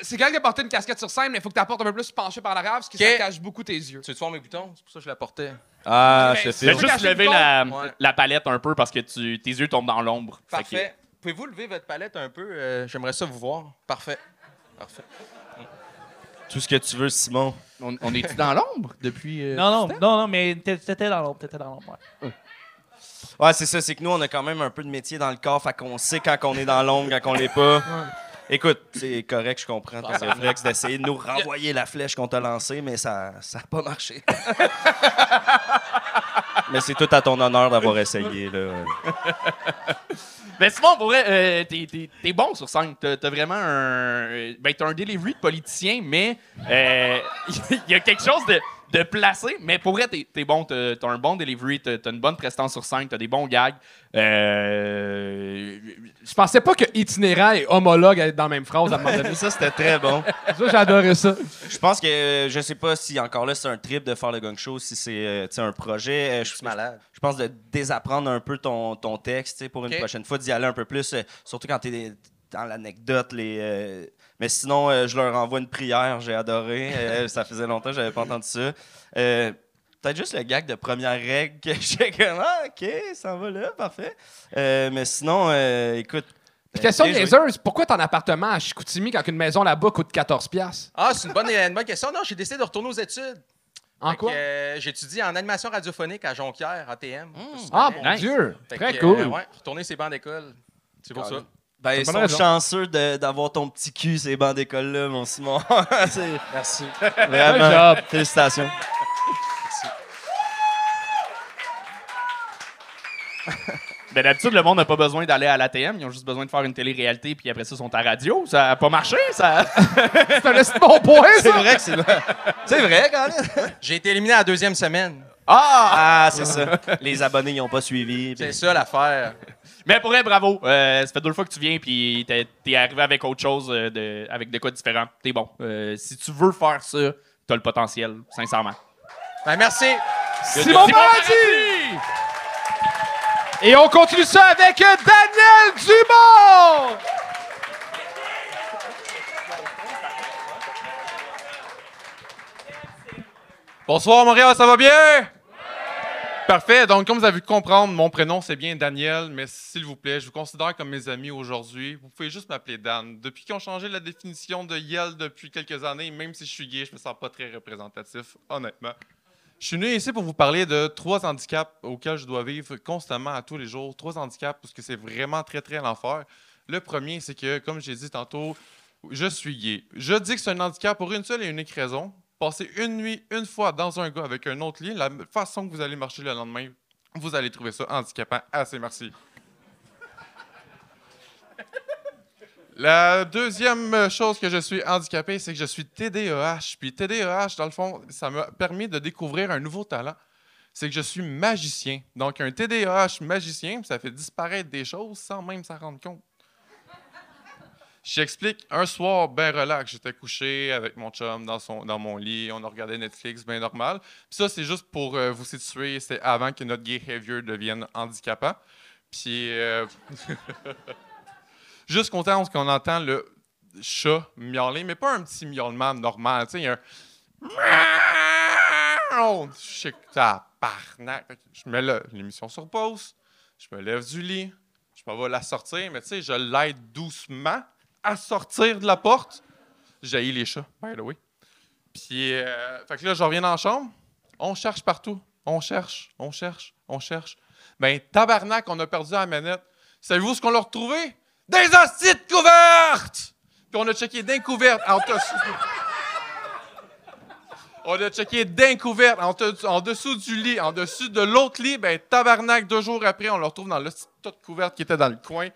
c'est quand même de porter une casquette sur scène, mais il faut que tu apportes un peu plus penché par l'arrière parce que ça cache beaucoup tes yeux. Tu veux-tu voir mes boutons? C'est pour ça que je la portais. Ah, juste lever la, Ouais. la palette un peu parce que tu, tes yeux tombent dans l'ombre. Fait que- Parfait. Pouvez-vous lever votre palette un peu? Euh, J'aimerais ça vous voir. Parfait. Parfait. Tout ce que tu veux, Simon. On, on est-tu dans l'ombre depuis. euh, Non, non, non, non, mais t'é- t'étais dans l'ombre, t'étais dans l'ombre. ouais. Ouais, c'est ça. C'est que nous, on a quand même un peu de métier dans le corps. Fait qu'on sait quand on est dans l'ombre, quand on l'est pas. Écoute, c'est correct, je comprends ton réflexe d'essayer de nous renvoyer la flèche qu'on t'a lancée, mais ça n'a pas marché. *laughs* mais c'est tout à ton honneur d'avoir essayé. Là. Ben Simon, pour vrai, euh, t'es, bon sur scène. T'as, t'as vraiment un. euh, Ben, t'as un delivery de politicien, mais euh, *laughs* il y a quelque chose de, de placé. Mais pour vrai, t'es, t'es bon. T'as, un bon delivery, t'as, une bonne prestance sur scène, t'as des bons gags. Euh, Je pensais pas que itinérant et homologue allaient être dans la même phrase à un moment donné. ça, c'était très bon. Ça, adoré ça. Je pense que euh, je sais pas si encore là c'est un trip de faire le gang show, si c'est euh, un projet. Je suis malade. Je pense de désapprendre un peu ton, ton texte pour une prochaine fois, d'y aller un peu plus, surtout quand tu es dans l'anecdote. Les, euh, Mais sinon, euh, je leur envoie une prière, j'ai adoré. Euh, *laughs* ça faisait longtemps que j'avais pas entendu ça. Euh, Peut-être juste le gag de première règle que *laughs* j'ai comme Ah, ok, ça va là, parfait. Euh, mais sinon, euh, écoute. euh, Question niaiseuse, pourquoi ton appartement à Chicoutimi quand une maison là-bas coûte 14$? piastres? Ah, c'est une bonne, une bonne question. Non, j'ai décidé de retourner aux études. En Fait quoi? que, euh, J'étie en animation radiophonique à Jonquière, ATM. Ah, bon. mon Dieu! Fait Très que, cool. euh, ouais, retourner ses bancs d'école. C'est pour ça. Ben, ils sont chanceux de- d'avoir ton petit cul, ces bancs d'école-là, mon Simon. *laughs* Merci. Vraiment. Job. Félicitations. ben, d'habitude, le monde n'a pas besoin d'aller à l'ATM. Ils ont juste besoin de faire une télé-réalité, puis après ça, ils sont à radio. Ça a pas marché, ça? *laughs* C'est un bon point, C'est vrai que c'est C'est vrai, quand même. J'ai été éliminé à la deuxième semaine. Ah, c'est ça. Les abonnés, ils n'ont pas suivi. C'est ça l'affaire. Mais pour vrai, bravo. Euh, ça fait deux fois que tu viens, puis t'es, t'es arrivé avec autre chose, euh, de, avec de quoi différent. T'es bon. Euh, si tu veux faire ça, t'as le potentiel, sincèrement. Ben, merci. Simon Paradis! Et on continue ça avec Daniel Dumont! Bonsoir Montréal, ça va bien? Parfait. Donc, comme vous avez pu comprendre, mon prénom c'est bien Daniel, mais s'il vous plaît, je vous considère comme mes amis aujourd'hui. Vous pouvez juste m'appeler Dan. Depuis qu'ils ont changé la définition de Yel depuis quelques années, même si je suis gay, je me sens pas très représentatif, honnêtement. Je suis venu ici pour vous parler de trois handicaps auxquels je dois vivre constamment à tous les jours. Trois handicaps parce que c'est vraiment très, très l'enfer. Le premier, c'est que, comme j'ai dit tantôt, je suis gay. Je dis que c'est un handicap pour une seule et unique raison. Passer une nuit, une fois dans un gars avec un autre lit, la façon que vous allez marcher le lendemain, vous allez trouver ça handicapant. Assez merci. La deuxième chose que je suis handicapé, c'est que je suis TDAH. Puis TDAH, dans le fond, ça m'a permis de découvrir un nouveau talent. C'est que je suis magicien. Donc, un TDAH magicien, ça fait disparaître des choses sans même s'en rendre compte. J'explique, un soir, ben relax, j'étais couché avec mon chum dans, son, dans mon lit, on a regardé Netflix, bien normal. Puis ça, c'est juste pour euh, vous situer, c'est avant que notre behavior devienne handicapant. Puis, euh, *laughs* juste content qu'on entend le chat miauler, mais pas un petit miaulement normal, tu sais, il y a un... Je mets l'émission sur pause, je me lève du lit, je m'en vais la sortir, mais tu sais, je l'aide doucement à sortir de la porte. J'ai les chats, by the way. Puis, euh, fait que là, je reviens dans la chambre. On cherche partout. On cherche, on cherche, on cherche. Ben, tabarnak, on a perdu la manette. Savez-vous ce qu'on l'a retrouvé? Des de couvertes! Puis on a checké d'un couverte. Alors, t'as- *laughs* On a checké d'un couvert, en, en dessous du lit, en dessous de l'autre lit. Ben, tabarnak, deux jours après, on le retrouve dans le de couverte qui était dans le coin.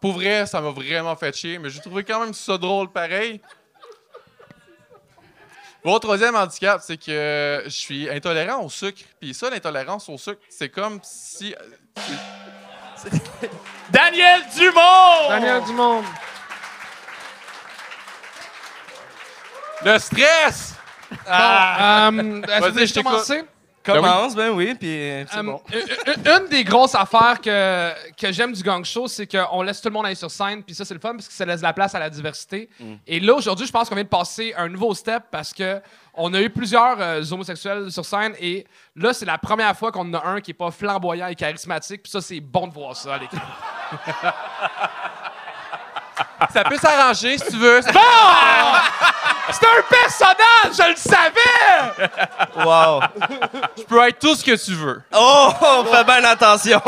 Pour vrai, ça m'a vraiment fait chier, mais j'ai trouvé quand même ça drôle pareil. Mon troisième handicap, c'est que je suis intolérant au sucre. Puis ça, l'intolérance au sucre, c'est comme si. Daniel Dumont! Daniel Dumont. Le stress! Ah. Euh, Vas-y, je t'écoute. Commence, ben oui, puis euh, c'est Euh, bon. une- une- Une des grosses affaires que, que j'aime du gang show, c'est qu'on laisse tout le monde aller sur scène, puis ça, c'est le fun parce que ça laisse la place à la diversité. Et là, aujourd'hui, je pense qu'on vient de passer un nouveau step parce que on a eu plusieurs euh, homosexuels sur scène et là, c'est la première fois qu'on en a un qui est pas flamboyant et charismatique, puis ça, c'est bon de voir ça à l'écran. *laughs* Ça peut s'arranger si tu veux. *laughs* C'est un personnage, je le savais! Wow. Tu peux être tout ce que tu veux. Oh, *laughs* fais bien attention.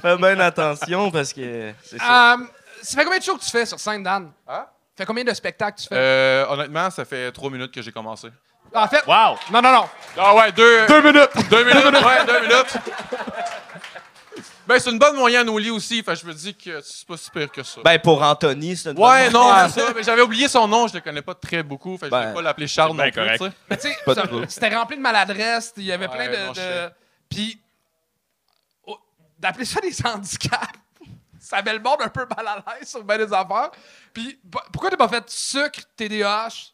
fais bien attention parce que c'est ça. Euh, ça fait combien de shows que tu fais sur scène, Dan? Hein? fait combien de spectacles tu fais? Euh, honnêtement, ça fait trois minutes que j'ai commencé. en fait, Wow! non, non, non. Ah ouais, deux. Deux minutes. Deux minutes, ouais, deux minutes. Ben, c'est une bonne moyenne au lit aussi. Fait je me dis que c'est pas si pire que ça. Ben, pour Anthony, c'est une ouais, bonne- non, Ah, c'est ça. Mais j'avais oublié son nom, je le connais pas très beaucoup. Fait que je Ben, vais pas l'appeler Charles c'est non bien plus, correct. tu sais. Mais tu sais, Pas ça- trop. c'était rempli de maladresse, il y avait Ouais, plein de. non, je de- sais. Puis, oh, d'appeler ça des handicaps, *laughs* ça met le monde un peu mal à l'aise sur bien des affaires. Puis, pourquoi t'as pas fait sucre, TDAH?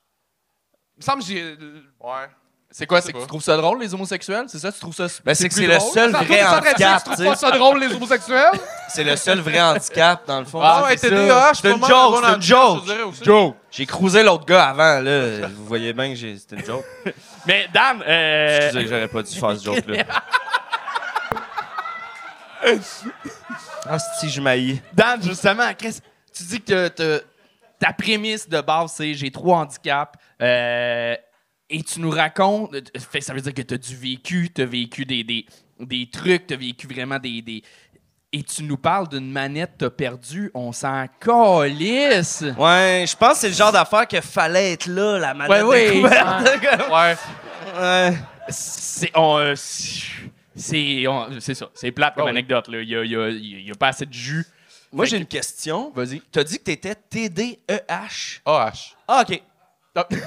Il me semble que j'ai. Ouais. C'est quoi? Je C'est que tu trouves ça drôle, les homosexuels? C'est ça? Tu trouves ça. Ben, c'est que c'est le seul vrai t'es handicap, Tu trouves pas ça drôle, les homosexuels? *laughs* C'est le seul vrai handicap, dans le fond. Ah ouais, c'est ça. TDAH, C'est une joke, c'est une joke. je. Joke. J'ai cruisé l'autre gars avant, là. Vous voyez bien que c'était une joke. *laughs* Mais Dan, euh, Excusez, j'aurais pas dû faire ce *laughs* joke-là. Ah, si je maillis. Dan, justement, Chris, tu dis que ta prémisse de base, c'est j'ai trois handicaps. euh, et tu nous racontes. fait, ça veut dire que tu as du vécu, tu as vécu des, des, des trucs, tu as vécu vraiment des. des et tu nous parles d'une manette que t'as perdue, on s'en calisse. Ouais, je pense que c'est le genre d'affaire qu'il fallait être là, la manette Ouais, oui. découverte. Ouais. *laughs* Ouais. C'est. on, euh, c'est on- c'est ça. C'est plate comme anecdote. Il n'y a, y a- y a pas assez de jus. Moi, Fait j'ai que- une question. Vas-y. T'as dit que t'étais TDEH. AH. Ah, OK.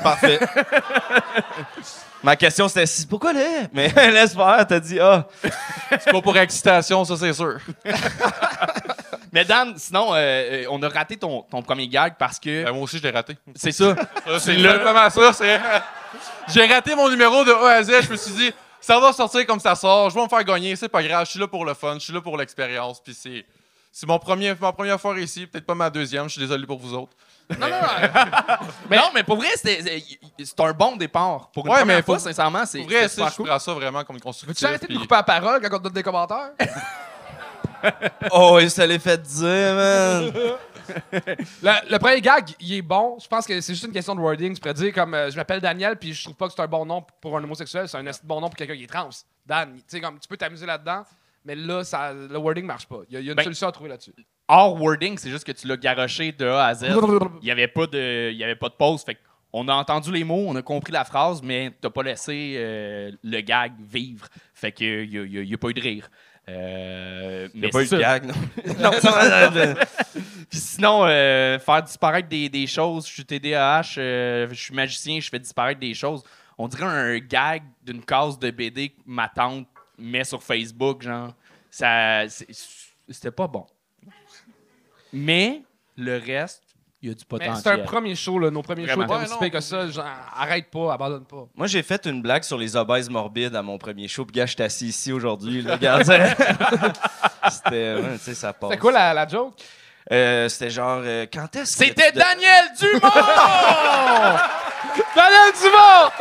Parfait. *laughs* Ma question, c'était si- pourquoi là? Mais *laughs* laisse faire, t'as dit ah. C'est pas pour excitation, ça, c'est sûr. *laughs* Mais Dan, sinon, euh, euh, on a raté ton, ton premier gag parce que. Ben, moi aussi, je l'ai raté. c'est ça. Ça, C'est exactement ça. c'est- J'ai raté mon numéro de A à Z. Je me suis dit, ça va sortir comme ça sort. Je vais me faire gagner. C'est pas grave. Je suis là pour le fun. Je suis là pour l'expérience. Puis c'est. C'est mon premier, ma première fois ici, peut-être pas ma deuxième. Je suis désolé pour vous autres. Non, non, non. *laughs* non, mais pour vrai, c'est c'est un bon départ. Pour une Ouais, première mais fois, pour- sincèrement, c'est Pour vrai, super je cool. prends ça vraiment comme constructif. Veux-tu arrêter de puis- couper la parole quand on te donne des commentaires? *laughs* Oh, il se l'est fait dire, man. *laughs* Le, le premier gag, il est bon. Je pense que c'est juste une question de wording. Tu pourrais dire comme euh, je m'appelle Daniel, puis je trouve pas que c'est un bon nom pour un homosexuel, c'est un de bon nom pour quelqu'un qui est trans. Dan, tu sais, comme tu peux t'amuser là-dedans, mais là, ça, le wording marche pas. Il y a, il y a une Ben, solution à trouver là-dessus. Hors wording, c'est juste que tu l'as garoché de A à Z. *laughs* Il n'y avait, pas de- il y avait pas de pause. Fait on a entendu les mots, on a compris la phrase, mais t'as pas laissé euh, le gag vivre. Fait que il n'y a, pas eu de rire. Euh, Il n'y mais a pas eu de gag, non? *laughs* Puis sinon, euh, faire disparaître des, des choses. Je suis TDAH, euh, je suis magicien, je fais disparaître des choses. On dirait un gag d'une case de BD que ma tante met sur Facebook, genre. Ça, c'était pas bon. Mais le reste, il y a du potentiel. c'est un premier show, là. Nos premiers Vraiment. shows étaient Ouais, que ça. Genre, arrête pas, abandonne pas. Moi, j'ai fait une blague sur les obèses morbides à mon premier show. Puis, gars, je suis assis ici aujourd'hui. là, regarde ça. *laughs* C'était, ouais, tu sais, ça passe. C'est quoi la, la joke? Euh, C'était genre, euh, quand est-ce que. C'était Daniel Dumont! *laughs* Daniel Dumont!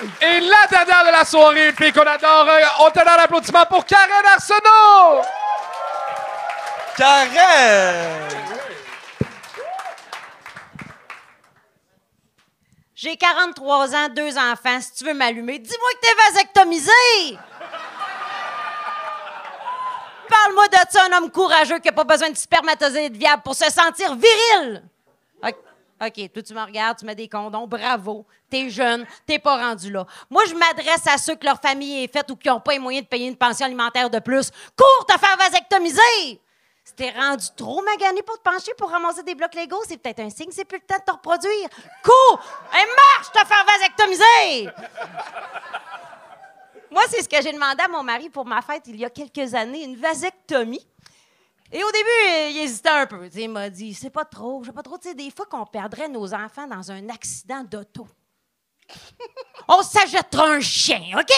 Et la de la soirée, fille qu'on adore, euh, on te donne un applaudissement pour Karen Arsenault! Karen! J'ai 43 ans, deux enfants. Si tu veux m'allumer, dis-moi que t'es vasectomisé! Parle-moi de ça, un homme courageux qui n'a pas besoin de spermatozoïdes viables pour se sentir viril! Ok. Toi, tu me regardes, tu mets des condoms, bravo. T'es jeune, t'es pas rendu là. Moi, je m'adresse à ceux que leur famille est faite ou qui n'ont pas les moyens de payer une pension alimentaire de plus. Cours te faire vasectomiser! Si t'es rendu trop magané pour te pencher pour ramasser des blocs Lego, c'est peut-être un signe, c'est plus le temps de te reproduire. Cours! Et marche te faire vasectomiser! Moi, c'est ce que j'ai demandé à mon mari pour ma fête il y a quelques années, une vasectomie. Et au début, il hésitait un peu. Il m'a dit C'est pas trop, je sais pas trop. Tu sais, des fois qu'on perdrait nos enfants dans un accident d'auto. *laughs* On s'achètera un chien, OK?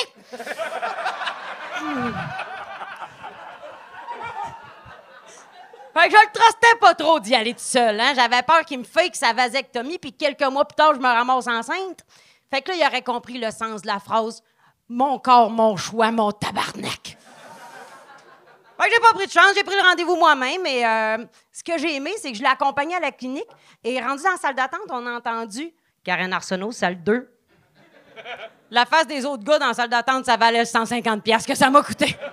Fait que je le trustais pas trop d'y aller tout seul. Hein? J'avais peur qu'il me fake sa vasectomie, puis quelques mois plus tard, je me ramasse enceinte. Fait que là, il aurait compris le sens de la phrase Mon corps, mon choix, mon tabarnak. J'ai pas pris de chance, j'ai pris le rendez-vous moi-même. Et euh, ce que j'ai aimé, c'est que je l'ai accompagné à la clinique. Et rendu dans salle d'attente, on a entendu Karen Arsenault, salle 2. La face des autres gars dans la salle d'attente, ça valait 150 pièces que ça m'a coûté. *laughs*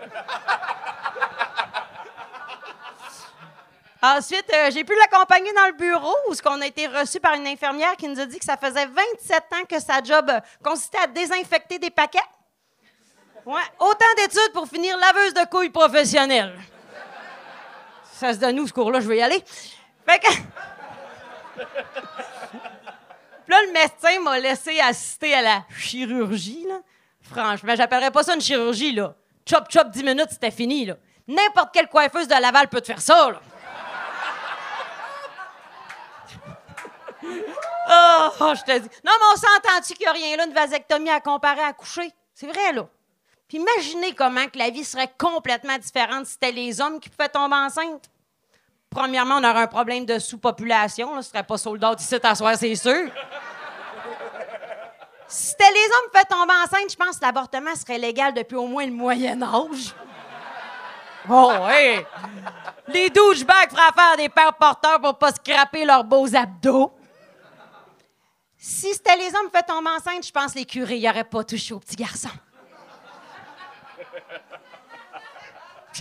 Ensuite, euh, j'ai pu l'accompagner dans le bureau où ce qu'on a été reçu par une infirmière qui nous a dit que ça faisait 27 ans que sa job consistait à désinfecter des paquets. Ouais, autant d'études pour finir laveuse de couilles professionnelle. Ça se donne où ce cours-là, je vais y aller. Fait que. *laughs* Puis là, le médecin m'a laissé assister à la chirurgie, là. Franchement, j'appellerais pas ça une chirurgie, là. Chop, chop, 10 minutes, c'était fini, là. N'importe quelle coiffeuse de Laval peut te faire ça, là. Oh, *laughs* oh, je te dis. Non, mais on s'entend-tu qu'il n'y a rien là, une vasectomie à comparer à coucher? C'est vrai, là. Puis imaginez comment que la vie serait complètement différente si c'était les hommes qui pouvaient tomber enceintes. Premièrement, on aurait un problème de sous-population. Ce serait pas soldat ici à soir, c'est sûr. Si c'était les hommes qui pouvaient tomber enceintes, je pense que l'avortement serait légal depuis au moins le Moyen Âge. Oh, oui! Les douchebags feraient faire des pères porteurs pour pas scraper leurs beaux abdos. Si c'était les hommes qui pouvaient tomber enceintes, je pense que les curés n'auraient pas touché aux petits garçons.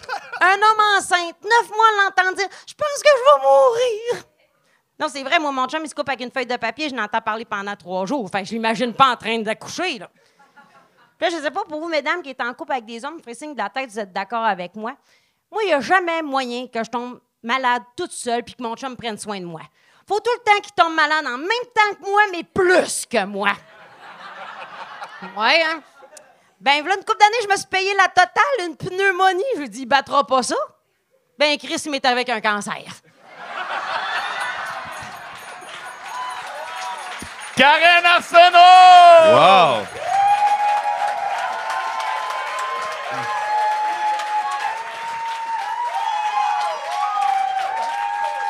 *laughs* Un homme enceinte, neuf mois l'entend dire Je pense que je vais mourir. Non, c'est vrai, moi, mon chum, il se coupe avec une feuille de papier, je n'entends parler pendant trois jours. Que je l'imagine pas en train d'accoucher, là. Puis là, je sais pas, pour vous, mesdames qui êtes en couple avec des hommes, ferez signe de la tête, vous êtes d'accord avec moi. Moi, il n'y a jamais moyen que je tombe malade toute seule puis que mon chum prenne soin de moi. Faut tout le temps qu'il tombe malade en même temps que moi, mais plus que moi. Ouais, hein? Ben, voilà une couple d'années, je me suis payé la totale, une pneumonie. Je lui il battra pas ça. Ben, Chris, il m'est avec un cancer. Karen Arsenault! Wow!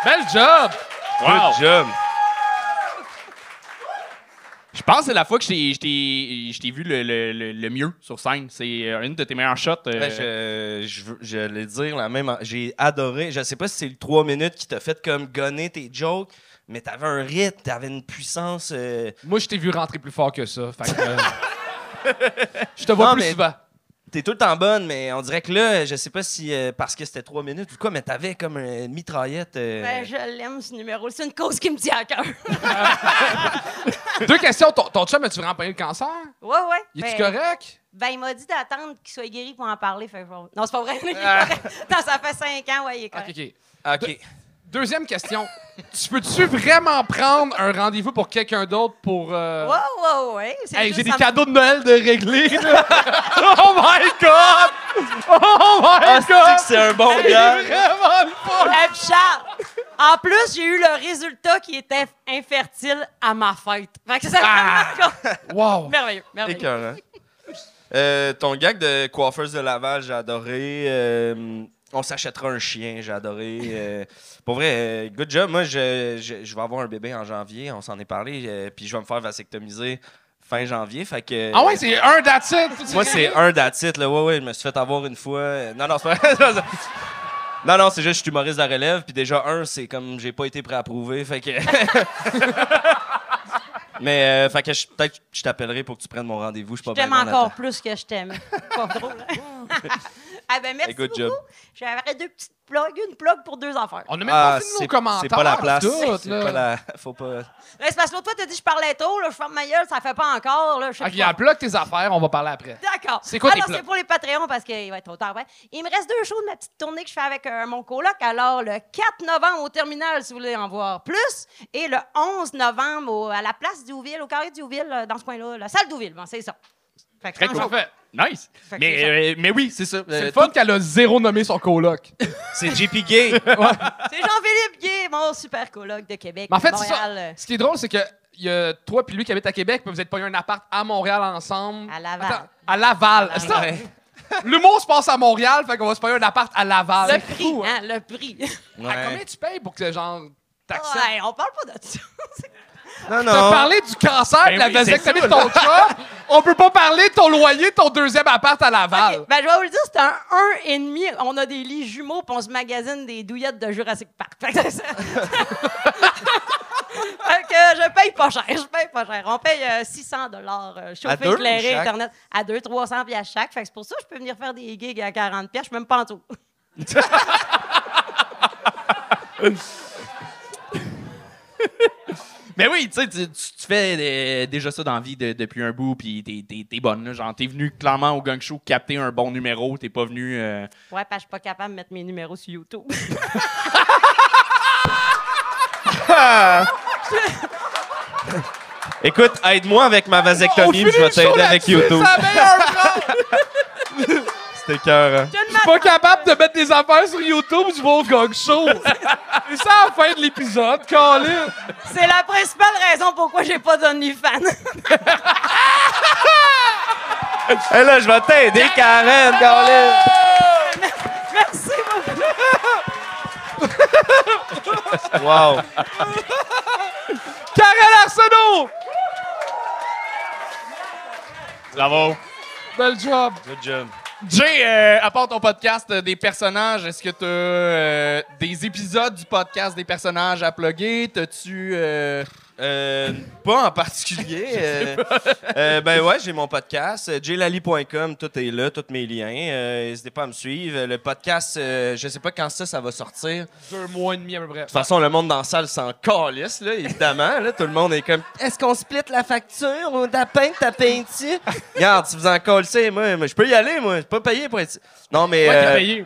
Bel job! Wow. Good job! Je pense que c'est la fois que je t'ai- vu le, le- le- le mieux sur scène. C'est euh, une de tes meilleures shots. euh, Ouais, je, je, j'allais dire la même. J'ai adoré. Je sais pas si c'est le 3 minutes qui t'a fait comme gonner tes jokes, mais t'avais un rythme, t'avais une puissance. euh, Moi, je t'ai vu rentrer plus fort que ça. Fait que, euh, *laughs* je te vois Non, plus mais- souvent. T'es tout le temps bonne, mais on dirait que là, je sais pas si euh, parce que c'était 3 minutes ou quoi, mais t'avais comme une mitraillette. euh, Ben, je l'aime, ce numéro. C'est une cause qui me tient à cœur. *laughs* Deux questions. Ton, ton chum, as-tu vraiment pogné le cancer? Ouais, ouais. Il est-tu Ben, correct? Ben, il m'a dit d'attendre qu'il soit guéri pour en parler. Fait que je vais- Non, c'est pas vrai. Il est Ah. correct. non, ça fait cinq ans, ouais, il est Ok, correct. ok. Ok. Deuxième question. tu peux-tu vraiment prendre un rendez-vous pour quelqu'un d'autre pour. euh, Ouais, ouais, ouais. Hey, j'ai des cadeaux de Noël de régler. là. *laughs* oh my God! Oh my Ah, c'est God! que c'est un bon C'est gars? vraiment le fun! Hey, puis Charles, en plus, j'ai eu le résultat qui était infertile à ma fête. Fait que ça Ah! Wow! merveilleux, merveilleux. Écœurant. Euh, ton gag de coiffeuse de Laval, j'ai adoré. Euh, on s'achètera un chien, j'ai adoré. Pour vrai, euh, good job. Moi, je, je, je vais avoir un bébé en janvier, on s'en est parlé. euh, puis je vais me faire vasectomiser fin janvier. Fait que, Ah ouais, c'est un that's it. Moi, c'est un datit, là. Ouais, ouais, je me suis fait avoir une fois. Non, non, c'est pas. *laughs* Non, non, c'est juste que je suis humoriste de la relève. Puis déjà, un, c'est comme j'ai pas été préapprouvé. Fait que. *laughs* Mais, euh, fait que je- peut-être que je t'appellerai pour que tu prennes mon rendez-vous. Je t'aime encore plus que je t'aime. pas *laughs* drôle, hein? Ah ben merci Hey, good beaucoup. job. J'avais deux petites plugs, une plug pour deux affaires. On a même Ah, pas fini nos c'est commentaires. c'est pas la place. tout, C'est là. pas la. Faut pas. Là, c'est parce que l'autre fois, t'as dit que je parlais tôt, là, je ferme ma gueule, ça fait pas encore. Là, je sais Ok, pas. plug tes affaires, on va parler après. D'accord. C'est quoi tes Alors, plugs? c'est pour les Patreons parce qu'il va être trop tard. ouais. Il me reste deux shows de ma petite tournée que je fais avec euh, mon coloc. Alors, le 4 novembre au terminal, si vous voulez en voir plus. Et le 11 novembre au- à la place d'Ouville, au carré d'Ouville, euh, dans ce coin-là. La salle d'Ouville, bon, c'est ça. Fait que Très cool. en show. Parfait. Nice. Fait que Mais, c'est ça. euh, mais oui, c'est ça. C'est Euh, le fun qu'elle a zéro nommé son coloc. *laughs* C'est JP Gay. *laughs* C'est Jean-Philippe Guy, mon super coloc de Québec. Mais en fait, c'est ça. Ce qui est drôle, c'est que il y a toi puis lui qui habite à Québec, puis vous êtes pas eu un appart à Montréal ensemble. À Laval. Attends, à Laval. C'est ça. Ouais. L'humour se passe à Montréal, fait qu'on va se payer un appart à Laval. Le prix, fou, hein? hein, le prix. À combien tu payes pour que genre t'acceptes? Ouais, on parle pas de ça. *laughs* Non, T'as non. parlé du cancer, Ben de la oui, vasectomie de ton chum. On peut pas parler de ton loyer, de ton deuxième appart à Laval. OK, Ben, je vais vous le dire, c'est un 1,5. On a des lits jumeaux, puis on se magasine des douillettes de Jurassic Park. Fait que, c'est ça. *laughs* Fait que je paye pas cher, je paye pas cher. On paye euh, 600 dollars À chauffé, éclairé? Internet, à 2 300 pièces chaque. Fait que c'est pour ça que je peux venir faire des gigs à 40 pièces, je suis même pas en tout. *laughs* Mais oui, tu sais, tu, fais euh, déjà ça dans la vie de- depuis un bout, puis t'es, t'es- t'es bonne. Là. Genre, t'es venu clairement au gang show capter un bon numéro, t'es pas venu. euh, Ouais, parce que je suis pas capable de mettre mes numéros sur YouTube. *laughs* Écoute, aide-moi avec ma vasectomie, puis je vais t'aider avec YouTube. C'est la meilleure phrase. C'était cœur. Je ne Je suis pas capable de mettre des affaires sur YouTube du Wolfgang Show. *laughs* C'est ça à la fin de l'épisode, Colin. C'est la principale raison pourquoi j'ai pas d'OnlyFans. *laughs* Hé là, je vais t'aider, Karen, Colin. Merci beaucoup. *laughs* Wow. Karel Arsenault! Bravo. Bel job. Good job. Jay, euh, à part ton podcast euh, des personnages, est-ce que tu as des épisodes du podcast des personnages à plugger? T'as-tu. Euh, pas en particulier. *laughs* euh, euh, ben ouais, j'ai mon podcast, euh, jlali.com, tout est là, tous mes liens. N'hésitez pas à me suivre. Le podcast, je sais pas quand ça, ça va sortir. De Deux mois et demi à peu près. toute façon, le monde dans la salle s'en calisse, là, évidemment. Là, tout le monde est comme Est-ce qu'on split la facture ou ta peinte, ta peinte-tu? *laughs* Regarde, si vous en calissez, moi, je peux y aller, moi. Je suis pas payé pour être. Non, mais. Ouais.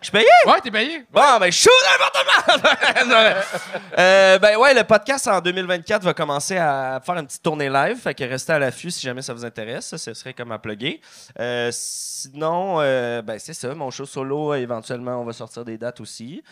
Je suis payé? Ouais, t'es payé. Bon, ben, shoot n'importe quoi! euh, ben ouais, le podcast en 2024 va commencer à faire une petite tournée live. Fait que restez à l'affût si jamais ça vous intéresse. Ça, ce serait comme à plugger. Euh, sinon, euh, ben c'est ça. Mon show solo, éventuellement, on va sortir des dates aussi.